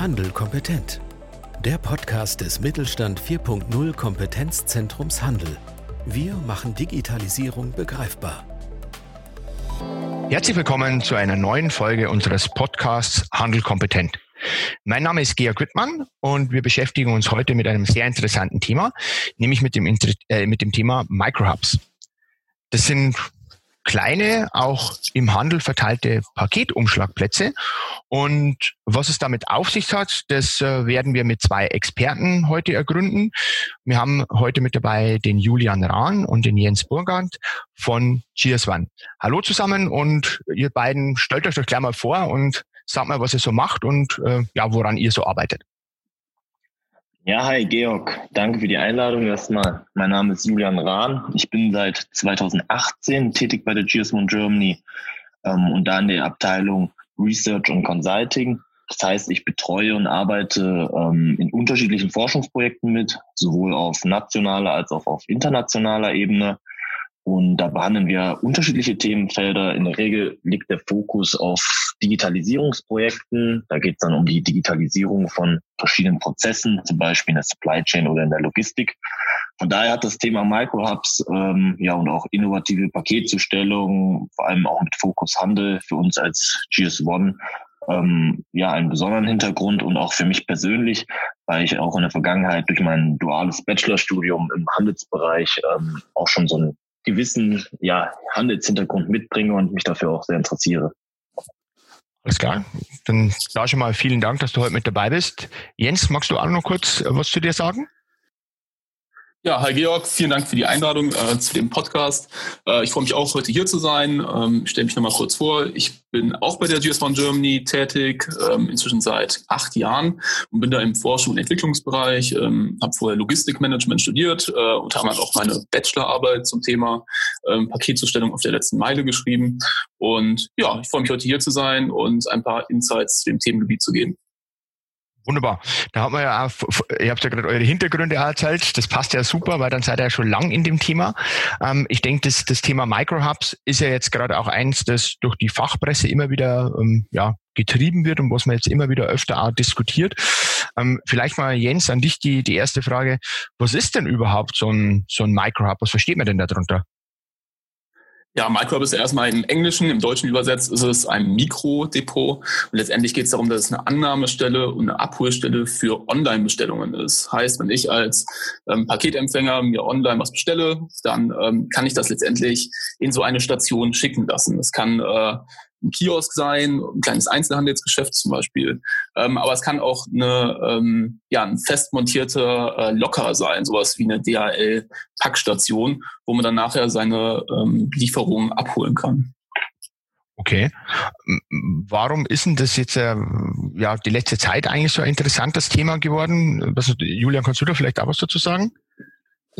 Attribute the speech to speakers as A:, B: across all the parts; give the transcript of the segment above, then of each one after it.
A: Handel kompetent. Der Podcast des Mittelstand 4.0 Kompetenzzentrums Handel. Wir machen Digitalisierung begreifbar.
B: Herzlich willkommen zu einer neuen Folge unseres Podcasts Handel kompetent. Mein Name ist Georg Wittmann und wir beschäftigen uns heute mit einem sehr interessanten Thema, nämlich mit dem, äh, mit dem Thema Microhubs. Das sind kleine, auch im Handel verteilte Paketumschlagplätze. Und was es damit auf sich hat, das äh, werden wir mit zwei Experten heute ergründen. Wir haben heute mit dabei den Julian Rahn und den Jens Burgand von Cheers One. Hallo zusammen und ihr beiden stellt euch doch gleich mal vor und sagt mal, was ihr so macht und äh, ja, woran ihr so arbeitet.
C: Ja, hi Georg. Danke für die Einladung erstmal. Mein Name ist Julian Rahn. Ich bin seit 2018 tätig bei der GS1 Germany ähm, und da in der Abteilung Research und Consulting. Das heißt, ich betreue und arbeite ähm, in unterschiedlichen Forschungsprojekten mit, sowohl auf nationaler als auch auf internationaler Ebene. Und da behandeln wir unterschiedliche Themenfelder. In der Regel liegt der Fokus auf Digitalisierungsprojekten. Da geht es dann um die Digitalisierung von verschiedenen Prozessen, zum Beispiel in der Supply Chain oder in der Logistik. Von daher hat das Thema Microhubs ähm, ja und auch innovative Paketzustellung, vor allem auch mit Fokus Handel für uns als GS1 ähm, ja einen besonderen Hintergrund und auch für mich persönlich, weil ich auch in der Vergangenheit durch mein duales Bachelorstudium im Handelsbereich ähm, auch schon so ein gewissen ja, Handelshintergrund mitbringe und mich dafür auch sehr interessiere.
B: Alles klar. Dann da schon mal vielen Dank, dass du heute mit dabei bist. Jens, magst du auch noch kurz was zu dir sagen?
D: Ja, hi Georg, vielen Dank für die Einladung äh, zu dem Podcast. Äh, ich freue mich auch, heute hier zu sein. Ähm, Stelle mich nochmal kurz vor. Ich bin auch bei der GS1 Germany tätig, ähm, inzwischen seit acht Jahren und bin da im Forschung- und Entwicklungsbereich, ähm, habe vorher Logistikmanagement studiert äh, und habe auch meine Bachelorarbeit zum Thema ähm, Paketzustellung auf der letzten Meile geschrieben. Und ja, ich freue mich heute hier zu sein und ein paar Insights zu dem Themengebiet zu geben.
B: Wunderbar. Da hat man ja auch, ihr habt ja gerade eure Hintergründe erzählt, das passt ja super, weil dann seid ihr ja schon lang in dem Thema. Ähm, ich denke, das, das Thema Microhubs ist ja jetzt gerade auch eins, das durch die Fachpresse immer wieder ähm, ja, getrieben wird und was man jetzt immer wieder öfter auch diskutiert. Ähm, vielleicht mal, Jens, an dich die, die erste Frage. Was ist denn überhaupt so ein, so ein Microhub? Was versteht man denn darunter?
D: Ja, Microhub ist erstmal im Englischen, im Deutschen übersetzt ist es ein Mikrodepot. Und letztendlich geht es darum, dass es eine Annahmestelle und eine Abholstelle für Online-Bestellungen ist. Heißt, wenn ich als ähm, Paketempfänger mir online was bestelle, dann ähm, kann ich das letztendlich in so eine Station schicken lassen. Das kann äh, ein Kiosk sein, ein kleines Einzelhandelsgeschäft zum Beispiel. Ähm, aber es kann auch eine, ähm, ja, ein fest montierter äh, Locker sein, sowas wie eine DHL-Packstation, wo man dann nachher seine ähm, Lieferungen abholen kann.
B: Okay. Warum ist denn das jetzt äh, ja die letzte Zeit eigentlich so ein interessantes Thema geworden? Was, Julian, kannst du da vielleicht auch was dazu sagen?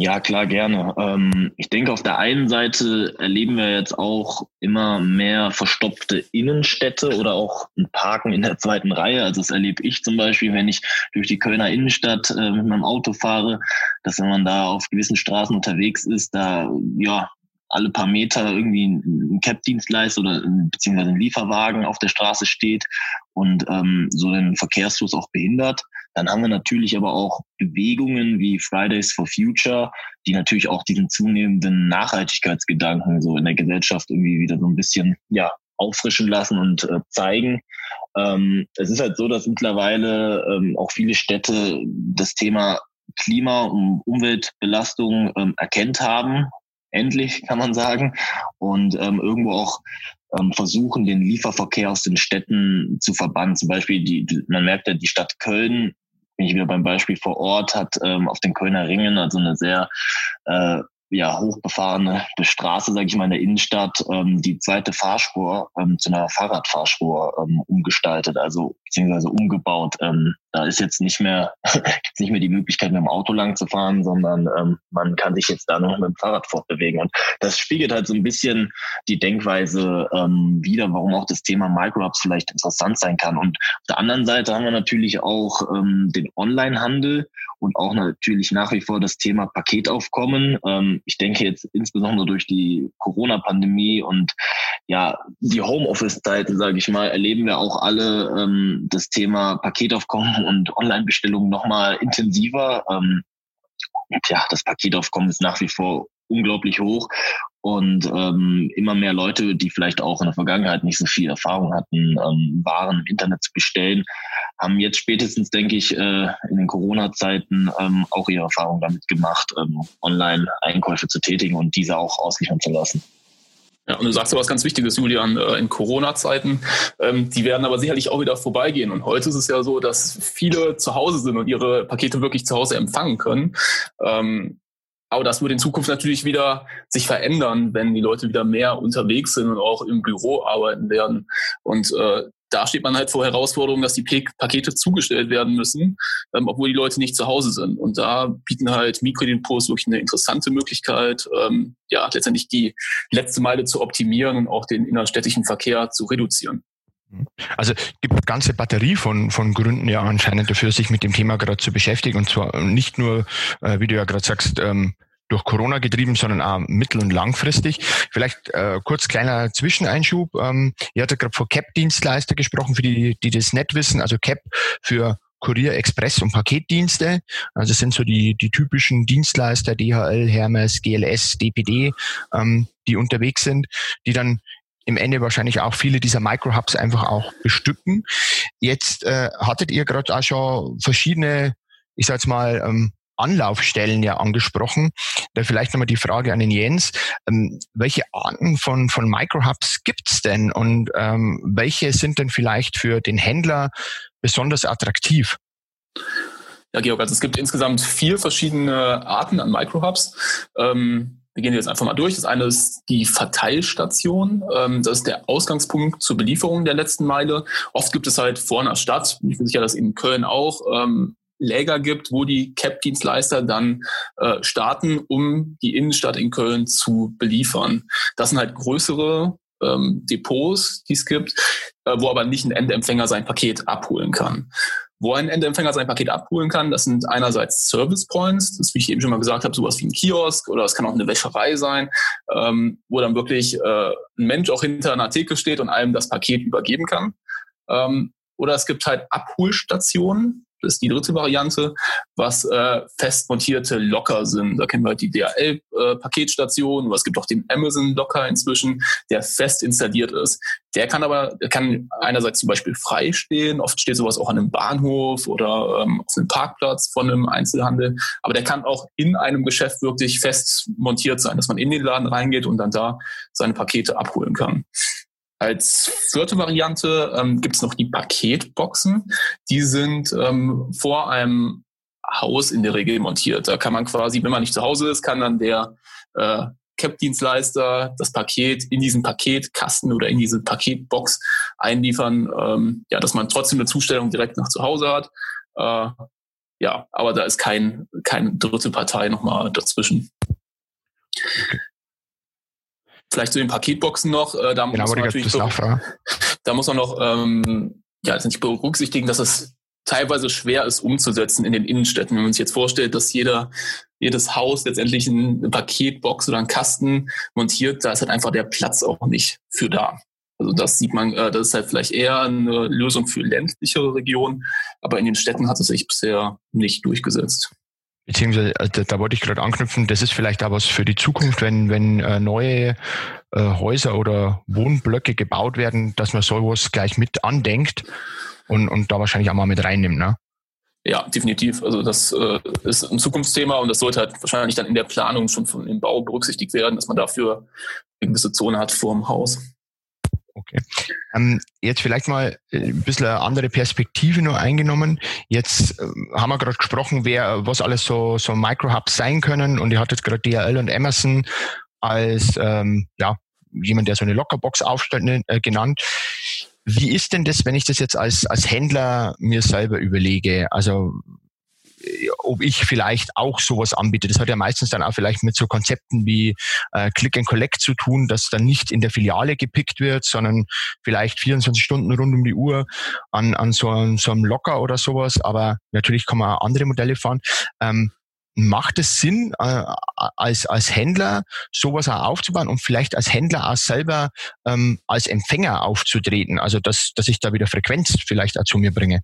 C: Ja, klar, gerne. Ähm, ich denke, auf der einen Seite erleben wir jetzt auch immer mehr verstopfte Innenstädte oder auch ein Parken in der zweiten Reihe. Also das erlebe ich zum Beispiel, wenn ich durch die Kölner Innenstadt äh, mit meinem Auto fahre, dass wenn man da auf gewissen Straßen unterwegs ist, da ja alle paar Meter irgendwie ein Cap-Dienstleister oder beziehungsweise ein Lieferwagen auf der Straße steht und ähm, so den Verkehrsfluss auch behindert. Dann haben wir natürlich aber auch Bewegungen wie Fridays for Future, die natürlich auch diesen zunehmenden Nachhaltigkeitsgedanken so in der Gesellschaft irgendwie wieder so ein bisschen ja auffrischen lassen und äh, zeigen. Ähm, es ist halt so, dass mittlerweile ähm, auch viele Städte das Thema Klima- und Umweltbelastung ähm, erkennt haben. Endlich kann man sagen. Und ähm, irgendwo auch ähm, versuchen, den Lieferverkehr aus den Städten zu verbannen. Zum Beispiel, die, man merkt ja, die Stadt Köln bin ich wieder beim Beispiel vor Ort, hat ähm, auf den Kölner Ringen also eine sehr äh, ja, hochbefahrene Straße, sage ich mal, in der Innenstadt, ähm, die zweite Fahrspur ähm, zu einer Fahrradfahrspur ähm, umgestaltet, also beziehungsweise umgebaut. Ähm, da ist jetzt nicht mehr nicht mehr die Möglichkeit, mit dem Auto lang zu fahren, sondern ähm, man kann sich jetzt da noch mit dem Fahrrad fortbewegen. Und das spiegelt halt so ein bisschen die Denkweise ähm, wieder, warum auch das Thema Microhubs vielleicht interessant sein kann. Und auf der anderen Seite haben wir natürlich auch ähm, den Online-Handel und auch natürlich nach wie vor das Thema Paketaufkommen. Ähm, ich denke jetzt insbesondere durch die Corona-Pandemie und ja die Homeoffice-Zeiten, sage ich mal, erleben wir auch alle, ähm, das Thema Paketaufkommen und Online-Bestellungen nochmal intensiver. Ähm, ja, das Paketaufkommen ist nach wie vor unglaublich hoch und ähm, immer mehr Leute, die vielleicht auch in der Vergangenheit nicht so viel Erfahrung hatten, ähm, Waren im Internet zu bestellen, haben jetzt spätestens, denke ich, äh, in den Corona-Zeiten ähm, auch ihre Erfahrung damit gemacht, ähm, Online-Einkäufe zu tätigen und diese auch ausliefern zu lassen.
D: Ja, und du sagst ja was ganz Wichtiges, Julian, äh, in Corona-Zeiten. Ähm, die werden aber sicherlich auch wieder vorbeigehen. Und heute ist es ja so, dass viele zu Hause sind und ihre Pakete wirklich zu Hause empfangen können. Ähm, aber das wird in Zukunft natürlich wieder sich verändern, wenn die Leute wieder mehr unterwegs sind und auch im Büro arbeiten werden. Und äh, da steht man halt vor Herausforderungen, dass die Pakete zugestellt werden müssen, ähm, obwohl die Leute nicht zu Hause sind. Und da bieten halt Mikrodepots wirklich eine interessante Möglichkeit, ähm, ja, letztendlich die letzte Meile zu optimieren und auch den innerstädtischen Verkehr zu reduzieren.
B: Also gibt eine ganze Batterie von, von Gründen ja anscheinend dafür, sich mit dem Thema gerade zu beschäftigen. Und zwar nicht nur, äh, wie du ja gerade sagst, ähm, durch Corona getrieben, sondern auch mittel- und langfristig. Vielleicht äh, kurz kleiner Zwischeneinschub. Ähm, ihr hattet gerade vor CAP-Dienstleister gesprochen, für die, die das nicht wissen. Also CAP für Kurier, Express und Paketdienste. Also sind so die, die typischen Dienstleister, DHL, Hermes, GLS, DPD, ähm, die unterwegs sind, die dann im Ende wahrscheinlich auch viele dieser Micro-Hubs einfach auch bestücken. Jetzt äh, hattet ihr gerade auch schon verschiedene, ich sag jetzt mal, ähm, Anlaufstellen ja angesprochen. Da vielleicht nochmal die Frage an den Jens. Ähm, welche Arten von, von Micro-Hubs gibt's denn und ähm, welche sind denn vielleicht für den Händler besonders attraktiv?
D: Ja, Georg, also es gibt insgesamt vier verschiedene Arten an Micro-Hubs. Ähm, wir gehen jetzt einfach mal durch. Das eine ist die Verteilstation. Ähm, das ist der Ausgangspunkt zur Belieferung der letzten Meile. Oft gibt es halt vor einer Stadt, ich bin sicher, dass in Köln auch, ähm, Läger gibt, wo die CAP-Dienstleister dann äh, starten, um die Innenstadt in Köln zu beliefern. Das sind halt größere ähm, Depots, die es gibt, äh, wo aber nicht ein Endempfänger sein Paket abholen kann. Wo ein Endempfänger sein Paket abholen kann, das sind einerseits Service Points, das wie ich eben schon mal gesagt habe, sowas wie ein Kiosk oder es kann auch eine Wäscherei sein, ähm, wo dann wirklich äh, ein Mensch auch hinter einer Theke steht und einem das Paket übergeben kann. Ähm, oder es gibt halt Abholstationen, ist die dritte Variante, was äh, fest montierte Locker sind. Da kennen wir halt die DHL-Paketstation, äh, es gibt auch den Amazon-Locker inzwischen, der fest installiert ist. Der kann aber, der kann einerseits zum Beispiel frei stehen, oft steht sowas auch an einem Bahnhof oder ähm, auf einem Parkplatz von einem Einzelhandel, aber der kann auch in einem Geschäft wirklich fest montiert sein, dass man in den Laden reingeht und dann da seine Pakete abholen kann. Als vierte Variante ähm, gibt es noch die Paketboxen. Die sind ähm, vor einem Haus in der Regel montiert. Da kann man quasi, wenn man nicht zu Hause ist, kann dann der äh, CAP-Dienstleister das Paket in diesen Paketkasten oder in diese Paketbox einliefern, ähm, ja, dass man trotzdem eine Zustellung direkt nach zu Hause hat. Äh, ja, aber da ist kein, keine dritte Partei nochmal dazwischen. Okay. Vielleicht zu den Paketboxen noch. Äh, da genau, muss man natürlich so, da muss man noch ähm, ja, nicht berücksichtigen, dass es teilweise schwer ist umzusetzen in den Innenstädten. Wenn man sich jetzt vorstellt, dass jeder, jedes Haus letztendlich eine Paketbox oder einen Kasten montiert, da ist halt einfach der Platz auch nicht für da. Also das sieht man, äh, das ist halt vielleicht eher eine Lösung für ländlichere Regionen, aber in den Städten hat es sich bisher nicht durchgesetzt.
B: Beziehungsweise, also da, wollte ich gerade anknüpfen, das ist vielleicht auch was für die Zukunft, wenn, wenn äh, neue äh, Häuser oder Wohnblöcke gebaut werden, dass man sowas gleich mit andenkt und, und da wahrscheinlich auch mal mit reinnimmt, ne?
D: Ja, definitiv. Also das äh, ist ein Zukunftsthema und das sollte halt wahrscheinlich dann in der Planung schon von dem Bau berücksichtigt werden, dass man dafür eine gewisse Zone hat vor dem Haus.
B: Okay. Ähm, jetzt vielleicht mal äh, ein bisschen eine andere Perspektive nur eingenommen. Jetzt äh, haben wir gerade gesprochen, wer, was alles so, so Micro-Hubs sein können und ihr hattet gerade DHL und Amazon als ähm, ja, jemand, der so eine Lockerbox aufstellt, ne, äh, genannt. Wie ist denn das, wenn ich das jetzt als, als Händler mir selber überlege? Also ob ich vielleicht auch sowas anbiete. Das hat ja meistens dann auch vielleicht mit so Konzepten wie äh, Click and Collect zu tun, dass dann nicht in der Filiale gepickt wird, sondern vielleicht 24 Stunden rund um die Uhr an, an so, einem, so einem Locker oder sowas. Aber natürlich kann man auch andere Modelle fahren. Ähm, macht es Sinn, äh, als, als Händler sowas auch aufzubauen und vielleicht als Händler auch selber ähm, als Empfänger aufzutreten? Also, dass, dass ich da wieder Frequenz vielleicht auch zu mir bringe.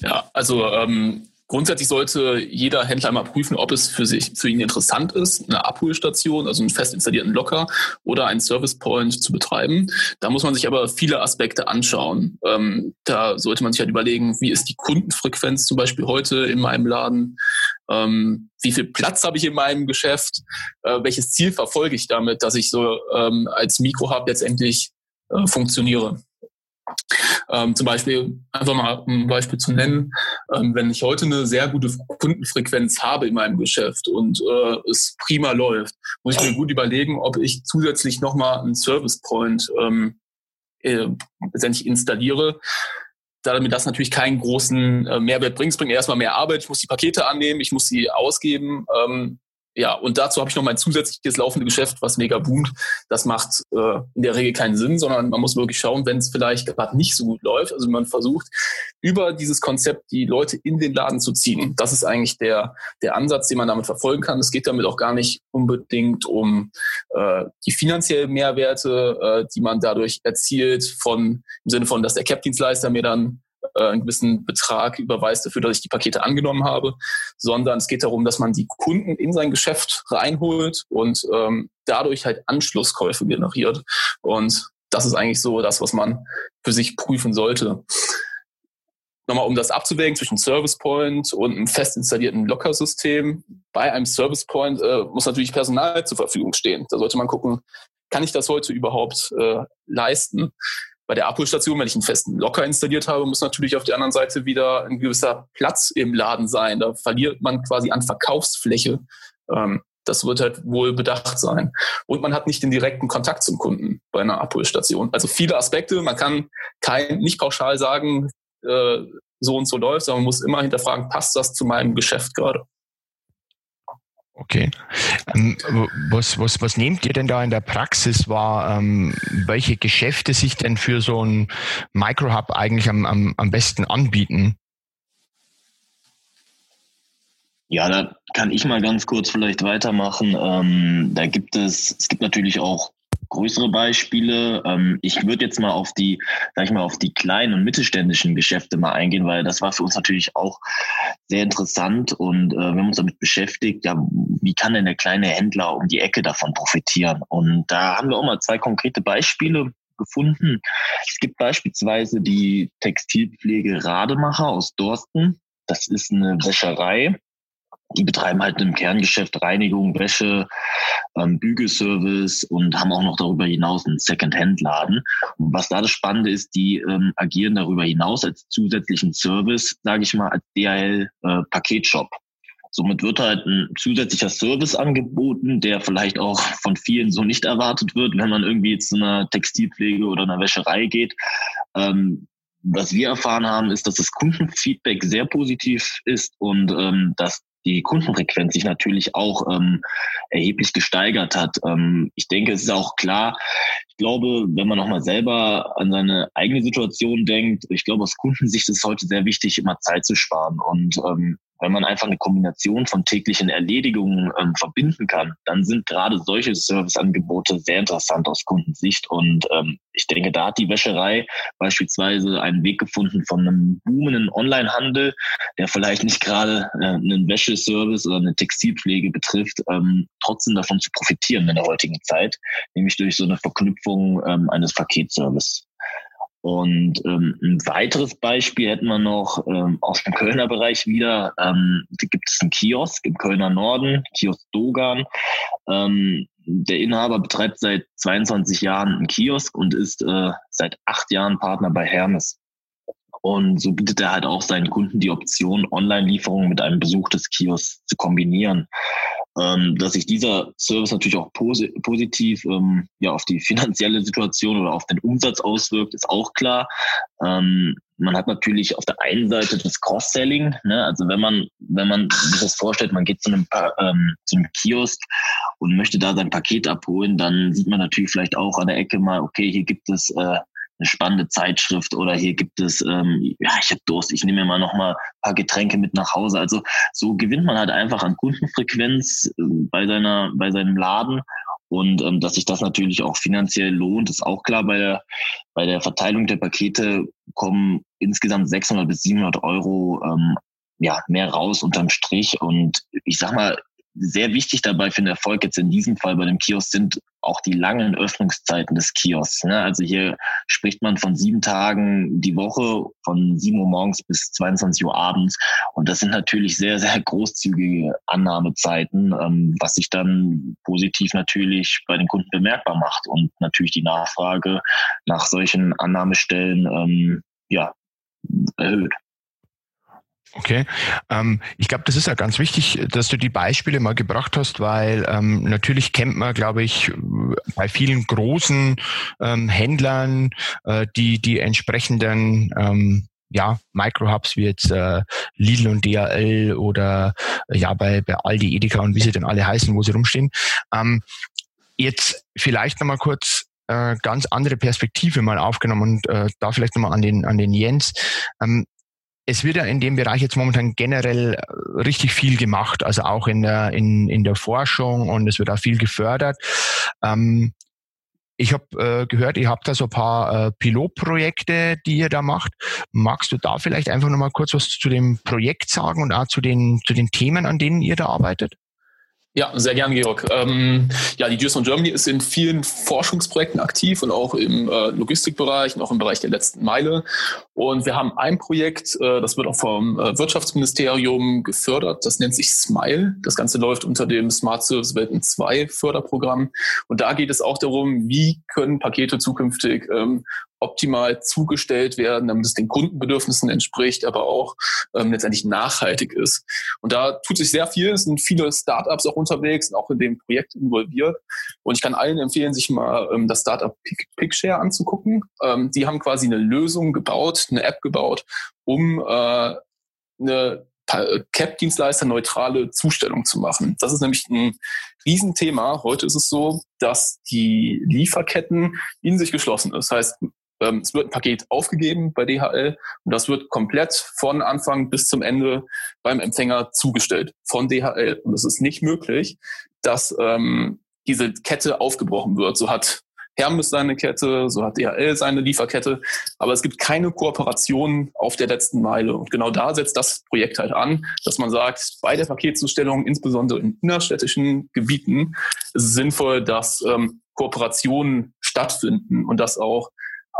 D: Ja, also ähm, Grundsätzlich sollte jeder Händler mal prüfen, ob es für sich, für ihn interessant ist, eine Abholstation, also einen fest installierten Locker oder einen Service Point zu betreiben. Da muss man sich aber viele Aspekte anschauen. Ähm, da sollte man sich halt überlegen, wie ist die Kundenfrequenz zum Beispiel heute in meinem Laden? Ähm, wie viel Platz habe ich in meinem Geschäft? Äh, welches Ziel verfolge ich damit, dass ich so ähm, als Mikrohub letztendlich äh, funktioniere? Ähm, zum Beispiel, einfach mal ein Beispiel zu nennen, ähm, wenn ich heute eine sehr gute Kundenfrequenz habe in meinem Geschäft und äh, es prima läuft, muss ich mir gut überlegen, ob ich zusätzlich nochmal einen Service Point ähm, äh, installiere, da mir das natürlich keinen großen äh, Mehrwert bringt. Es bringt erstmal mehr Arbeit, ich muss die Pakete annehmen, ich muss sie ausgeben. Ähm, ja, und dazu habe ich noch mein zusätzliches laufende Geschäft, was mega boomt. Das macht äh, in der Regel keinen Sinn, sondern man muss wirklich schauen, wenn es vielleicht gerade nicht so gut läuft. Also man versucht, über dieses Konzept die Leute in den Laden zu ziehen. Das ist eigentlich der, der Ansatz, den man damit verfolgen kann. Es geht damit auch gar nicht unbedingt um äh, die finanziellen Mehrwerte, äh, die man dadurch erzielt, von im Sinne von, dass der Cap-Dienstleister mir dann äh, einen gewissen Betrag überweist dafür, dass ich die Pakete angenommen habe, sondern es geht darum, dass man die Kunden in sein Geschäft reinholt und ähm, dadurch halt Anschlusskäufe generiert. Und das ist eigentlich so das, was man für sich prüfen sollte. Nochmal, um das abzuwägen zwischen Service Point und einem fest installierten Lockersystem. Bei einem Service Point äh, muss natürlich Personal zur Verfügung stehen. Da sollte man gucken, kann ich das heute überhaupt äh, leisten? Bei der Abholstation, wenn ich einen festen Locker installiert habe, muss natürlich auf der anderen Seite wieder ein gewisser Platz im Laden sein. Da verliert man quasi an Verkaufsfläche. Ähm, das wird halt wohl bedacht sein. Und man hat nicht den direkten Kontakt zum Kunden bei einer Abholstation. Also viele Aspekte. Man kann kein, nicht pauschal sagen, äh, so und so läuft, sondern man muss immer hinterfragen, passt das zu meinem Geschäft gerade?
B: Okay. Ähm, was, was, was nehmt ihr denn da in der Praxis wahr? Ähm, welche Geschäfte sich denn für so ein Microhub eigentlich am, am, am besten anbieten?
C: Ja, da kann ich mal ganz kurz vielleicht weitermachen. Ähm, da gibt es, es gibt natürlich auch größere Beispiele. Ähm, ich würde jetzt mal auf die, sag ich mal, auf die kleinen und mittelständischen Geschäfte mal eingehen, weil das war für uns natürlich auch sehr interessant und äh, wir haben uns damit beschäftigt, ja, wie kann denn der kleine Händler um die Ecke davon profitieren? Und da haben wir auch mal zwei konkrete Beispiele gefunden. Es gibt beispielsweise die Textilpflege Rademacher aus Dorsten. Das ist eine Wäscherei, die betreiben halt im Kerngeschäft Reinigung, Wäsche, ähm, Bügelservice und haben auch noch darüber hinaus einen Second-Hand-Laden. Was da das Spannende ist, die ähm, agieren darüber hinaus als zusätzlichen Service, sage ich mal, als DHL-Paketshop. Äh, Somit wird halt ein zusätzlicher Service angeboten, der vielleicht auch von vielen so nicht erwartet wird, wenn man irgendwie zu einer Textilpflege oder einer Wäscherei geht. Ähm, was wir erfahren haben, ist, dass das Kundenfeedback sehr positiv ist und ähm, dass die Kundenfrequenz sich natürlich auch ähm, erheblich gesteigert hat. Ähm, ich denke, es ist auch klar, ich glaube, wenn man nochmal selber an seine eigene Situation denkt, ich glaube, aus Kundensicht ist es heute sehr wichtig, immer Zeit zu sparen. Und ähm, wenn man einfach eine Kombination von täglichen Erledigungen ähm, verbinden kann, dann sind gerade solche Serviceangebote sehr interessant aus Kundensicht. Und ähm, ich denke, da hat die Wäscherei beispielsweise einen Weg gefunden von einem boomenden Onlinehandel, der vielleicht nicht gerade äh, einen Wäscheservice oder eine Textilpflege betrifft, ähm, trotzdem davon zu profitieren in der heutigen Zeit, nämlich durch so eine Verknüpfung ähm, eines Paketservice. Und ähm, ein weiteres Beispiel hätten wir noch ähm, aus dem Kölner Bereich wieder. Ähm, da gibt es einen Kiosk im Kölner Norden, Kiosk Dogan. Ähm, der Inhaber betreibt seit 22 Jahren einen Kiosk und ist äh, seit acht Jahren Partner bei Hermes. Und so bietet er halt auch seinen Kunden die Option, Online-Lieferungen mit einem Besuch des Kiosks zu kombinieren. Ähm, dass sich dieser Service natürlich auch posi positiv ähm, ja, auf die finanzielle Situation oder auf den Umsatz auswirkt, ist auch klar. Ähm, man hat natürlich auf der einen Seite das Cross-Selling, ne? also wenn man wenn man sich das vorstellt, man geht zu einem, ähm, zu einem Kiosk und möchte da sein Paket abholen, dann sieht man natürlich vielleicht auch an der Ecke mal, okay, hier gibt es äh, eine spannende Zeitschrift oder hier gibt es, ähm, ja, ich habe Durst, ich nehme mir mal noch mal ein paar Getränke mit nach Hause. Also so gewinnt man halt einfach an Kundenfrequenz äh, bei seiner, bei seinem Laden. Und ähm, dass sich das natürlich auch finanziell lohnt, ist auch klar. Bei der, bei der Verteilung der Pakete kommen insgesamt 600 bis 700 Euro ähm, ja, mehr raus unterm Strich. Und ich sag mal, sehr wichtig dabei für den Erfolg jetzt in diesem Fall bei dem Kiosk sind auch die langen Öffnungszeiten des Kiosks. Ne? Also hier spricht man von sieben Tagen die Woche, von sieben Uhr morgens bis 22 Uhr abends. Und das sind natürlich sehr, sehr großzügige Annahmezeiten, ähm, was sich dann positiv natürlich bei den Kunden bemerkbar macht und natürlich die Nachfrage nach solchen Annahmestellen ähm, ja, erhöht.
B: Okay, ähm, ich glaube, das ist ja ganz wichtig, dass du die Beispiele mal gebracht hast, weil ähm, natürlich kennt man, glaube ich, bei vielen großen ähm, Händlern äh, die die entsprechenden ähm, ja, Microhubs wie jetzt äh, Lidl und DHL oder äh, ja bei, bei Aldi, Edeka und wie sie denn alle heißen, wo sie rumstehen. Ähm, jetzt vielleicht nochmal kurz äh, ganz andere Perspektive mal aufgenommen und äh, da vielleicht nochmal an den, an den Jens. Ähm, es wird ja in dem Bereich jetzt momentan generell äh, richtig viel gemacht, also auch in der, in, in der Forschung und es wird auch viel gefördert. Ähm, ich habe äh, gehört, ihr habt da so ein paar äh, Pilotprojekte, die ihr da macht. Magst du da vielleicht einfach nochmal kurz was zu dem Projekt sagen und auch zu den, zu den Themen, an denen ihr da arbeitet?
D: Ja, sehr gern, Georg. Ähm, ja, die Gears Germany ist in vielen Forschungsprojekten aktiv und auch im äh, Logistikbereich und auch im Bereich der letzten Meile. Und wir haben ein Projekt, äh, das wird auch vom äh, Wirtschaftsministerium gefördert, das nennt sich SMILE. Das Ganze läuft unter dem Smart Service Welten 2 Förderprogramm. Und da geht es auch darum, wie können Pakete zukünftig ähm, optimal zugestellt werden, damit es den Kundenbedürfnissen entspricht, aber auch ähm, letztendlich nachhaltig ist. Und da tut sich sehr viel. Es sind viele Startups auch unterwegs und auch in dem Projekt involviert. Und ich kann allen empfehlen, sich mal ähm, das Startup Pickshare anzugucken. Ähm, die haben quasi eine Lösung gebaut, eine App gebaut, um äh, eine CAP-Dienstleister neutrale Zustellung zu machen. Das ist nämlich ein Riesenthema. Heute ist es so, dass die Lieferketten in sich geschlossen ist. Das heißt, ähm, es wird ein Paket aufgegeben bei DHL und das wird komplett von Anfang bis zum Ende beim Empfänger zugestellt von DHL. Und es ist nicht möglich, dass ähm, diese Kette aufgebrochen wird. So hat Hermes seine Kette, so hat DHL seine Lieferkette, aber es gibt keine Kooperation auf der letzten Meile. Und genau da setzt das Projekt halt an, dass man sagt, bei der Paketzustellung, insbesondere in innerstädtischen Gebieten, ist es sinnvoll, dass ähm, Kooperationen stattfinden und dass auch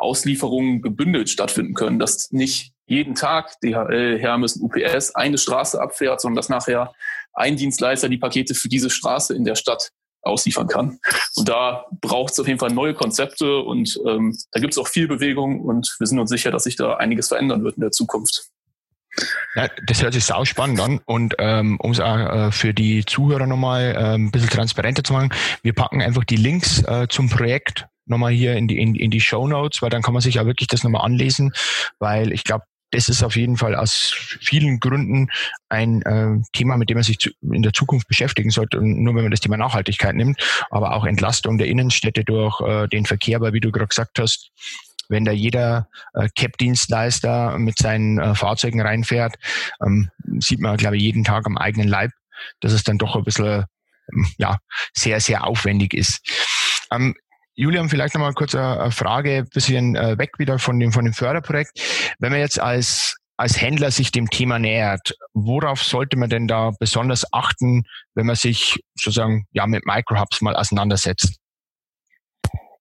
D: Auslieferungen gebündelt stattfinden können, dass nicht jeden Tag DHL, Hermes UPS eine Straße abfährt, sondern dass nachher ein Dienstleister die Pakete für diese Straße in der Stadt ausliefern kann. Und da braucht es auf jeden Fall neue Konzepte und ähm, da gibt es auch viel Bewegung und wir sind uns sicher, dass sich da einiges verändern wird in der Zukunft.
B: Ja, das hört sich sau spannend an und ähm, um es auch äh, für die Zuhörer nochmal äh, ein bisschen transparenter zu machen, wir packen einfach die Links äh, zum Projekt nochmal hier in die, in, in die Show Notes, weil dann kann man sich ja wirklich das nochmal anlesen, weil ich glaube, das ist auf jeden Fall aus vielen Gründen ein äh, Thema, mit dem man sich zu, in der Zukunft beschäftigen sollte. Und nur wenn man das Thema Nachhaltigkeit nimmt, aber auch Entlastung der Innenstädte durch äh, den Verkehr, weil wie du gerade gesagt hast, wenn da jeder äh, CAP-Dienstleister mit seinen äh, Fahrzeugen reinfährt, ähm, sieht man, glaube ich, jeden Tag am eigenen Leib, dass es dann doch ein bisschen ähm, ja, sehr, sehr aufwendig ist. Ähm, Julian, vielleicht nochmal kurz eine Frage, bisschen äh, weg wieder von dem, von dem Förderprojekt. Wenn man jetzt als, als Händler sich dem Thema nähert, worauf sollte man denn da besonders achten, wenn man sich sozusagen ja mit Microhubs mal auseinandersetzt?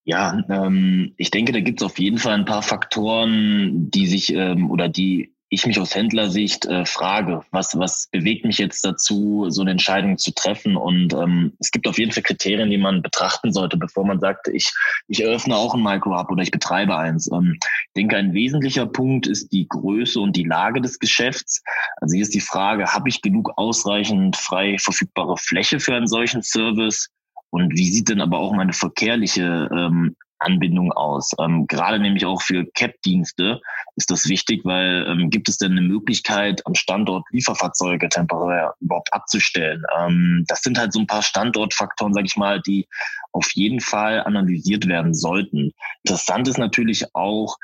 C: Ja, ähm, ich denke, da gibt es auf jeden Fall ein paar Faktoren, die sich ähm, oder die ich mich aus Händlersicht äh, frage, was, was bewegt mich jetzt dazu, so eine Entscheidung zu treffen? Und ähm, es gibt auf jeden Fall Kriterien, die man betrachten sollte, bevor man sagt, ich, ich eröffne auch ein Micro-Hub oder ich betreibe eins. Ähm, ich denke, ein wesentlicher Punkt ist die Größe und die Lage des Geschäfts. Also hier ist die Frage, habe ich genug ausreichend frei verfügbare Fläche für einen solchen Service? Und wie sieht denn aber auch meine verkehrliche ähm, Anbindung aus. Ähm, gerade nämlich auch für CAP-Dienste ist das wichtig, weil ähm, gibt es denn eine Möglichkeit, am Standort Lieferfahrzeuge temporär überhaupt abzustellen? Ähm, das sind halt so ein paar Standortfaktoren, sage ich mal, die auf jeden Fall analysiert werden sollten. Interessant ist natürlich auch,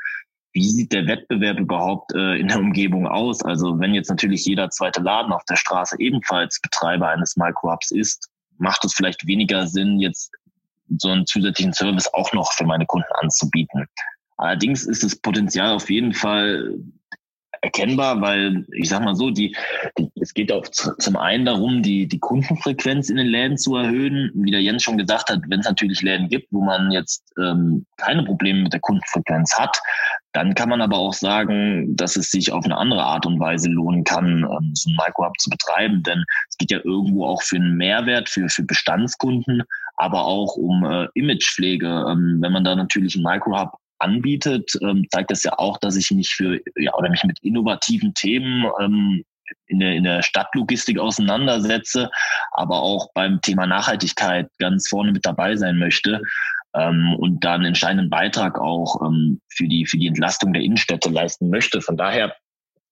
C: wie sieht der Wettbewerb überhaupt äh, in der Umgebung aus? Also wenn jetzt natürlich jeder zweite Laden auf der Straße ebenfalls Betreiber eines Micro-Hubs ist, macht es vielleicht weniger Sinn, jetzt so einen zusätzlichen Service auch noch für meine Kunden anzubieten. Allerdings ist das Potenzial auf jeden Fall erkennbar, weil ich sag mal so, die, die es geht auch zum einen darum, die, die Kundenfrequenz in den Läden zu erhöhen. Wie der Jens schon gesagt hat, wenn es natürlich Läden gibt, wo man jetzt ähm, keine Probleme mit der Kundenfrequenz hat, dann kann man aber auch sagen, dass es sich auf eine andere Art und Weise lohnen kann, ähm, so ein Micro-Hub zu betreiben. Denn es geht ja irgendwo auch für einen Mehrwert für, für Bestandskunden, aber auch um äh, Imagepflege. Ähm, wenn man da natürlich ein Micro-Hub anbietet, ähm, zeigt das ja auch, dass ich mich für ja oder mich mit innovativen Themen ähm, in der, in der Stadtlogistik auseinandersetze, aber auch beim Thema Nachhaltigkeit ganz vorne mit dabei sein möchte ähm, und da einen entscheidenden Beitrag auch ähm, für, die, für die Entlastung der Innenstädte leisten möchte. Von daher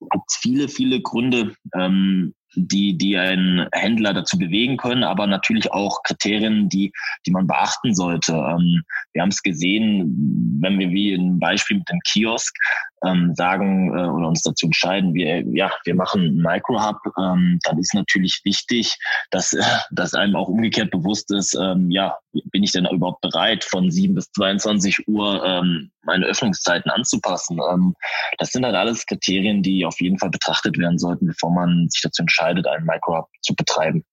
C: gibt es viele, viele Gründe, ähm, die, die einen Händler dazu bewegen können, aber natürlich auch Kriterien, die, die man beachten sollte. Ähm, wir haben es gesehen, wenn wir wie ein Beispiel mit dem Kiosk ähm, sagen äh, oder uns dazu entscheiden, wir, ja, wir machen einen Micro-Hub, ähm, dann ist natürlich wichtig, dass, dass einem auch umgekehrt bewusst ist, ja, bin ich denn überhaupt bereit, von 7 bis 22 Uhr meine Öffnungszeiten anzupassen? Das sind halt alles Kriterien, die auf jeden Fall betrachtet werden sollten, bevor man sich dazu entscheidet, einen Micro-Hub zu betreiben.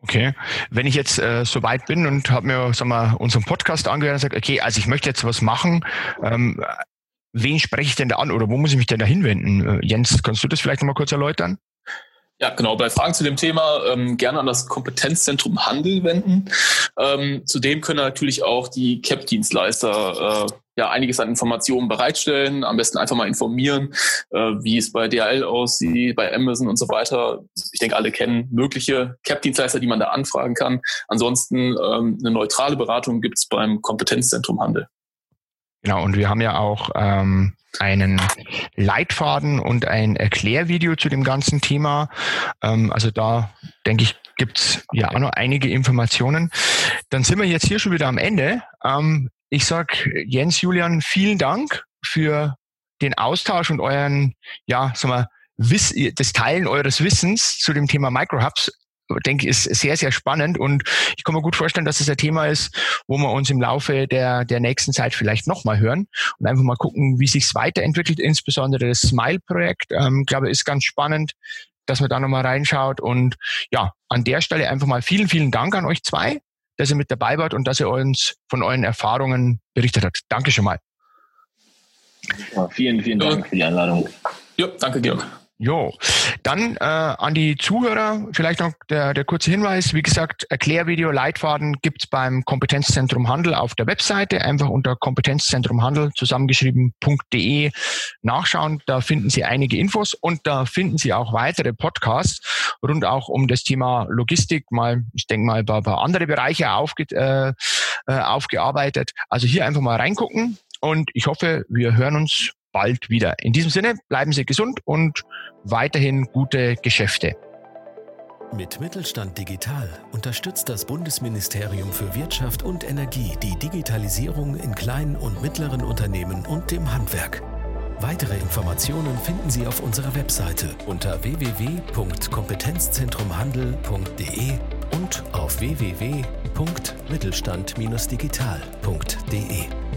B: Okay, wenn ich jetzt äh, so weit bin und habe mir sag mal, unseren Podcast angehört und sage, okay, also ich möchte jetzt was machen, ähm, wen spreche ich denn da an oder wo muss ich mich denn da hinwenden? Äh, Jens, kannst du das vielleicht nochmal kurz erläutern?
D: Ja, genau. Bei Fragen zu dem Thema ähm, gerne an das Kompetenzzentrum Handel wenden. Ähm, zudem können natürlich auch die CAP-Dienstleister äh, ja einiges an Informationen bereitstellen. Am besten einfach mal informieren, äh, wie es bei DHL aussieht, bei Amazon und so weiter. Ich denke, alle kennen mögliche CAP-Dienstleister, die man da anfragen kann. Ansonsten ähm, eine neutrale Beratung gibt es beim Kompetenzzentrum Handel.
B: Genau, und wir haben ja auch ähm, einen Leitfaden und ein Erklärvideo zu dem ganzen Thema. Ähm, also da denke ich, gibt's ja auch noch einige Informationen. Dann sind wir jetzt hier schon wieder am Ende. Ähm, ich sag Jens, Julian, vielen Dank für den Austausch und euren, ja, sag mal, Wiss, das Teilen eures Wissens zu dem Thema Microhubs denke ist sehr, sehr spannend und ich kann mir gut vorstellen, dass es ein Thema ist, wo wir uns im Laufe der, der nächsten Zeit vielleicht nochmal hören und einfach mal gucken, wie sich's weiterentwickelt, insbesondere das Smile-Projekt, ähm, glaube ist ganz spannend, dass man da nochmal reinschaut und ja, an der Stelle einfach mal vielen, vielen Dank an euch zwei, dass ihr mit dabei wart und dass ihr uns von euren Erfahrungen berichtet habt. Danke schon mal.
C: Ja, vielen, vielen Dank für die Einladung.
D: Ja, danke, Georg.
B: Jo, dann äh, an die Zuhörer vielleicht noch der, der kurze Hinweis. Wie gesagt, Erklärvideo, Leitfaden gibt's beim Kompetenzzentrum Handel auf der Webseite. Einfach unter Kompetenzzentrum Handel zusammengeschrieben.de nachschauen. Da finden Sie einige Infos und da finden Sie auch weitere Podcasts rund auch um das Thema Logistik, mal, ich denke mal, ein paar, paar andere Bereiche aufge, äh, äh, aufgearbeitet. Also hier einfach mal reingucken und ich hoffe, wir hören uns bald wieder. In diesem Sinne, bleiben Sie gesund und weiterhin gute Geschäfte.
A: Mit Mittelstand Digital unterstützt das Bundesministerium für Wirtschaft und Energie die Digitalisierung in kleinen und mittleren Unternehmen und dem Handwerk. Weitere Informationen finden Sie auf unserer Webseite unter www.kompetenzzentrumhandel.de und auf www.mittelstand-digital.de.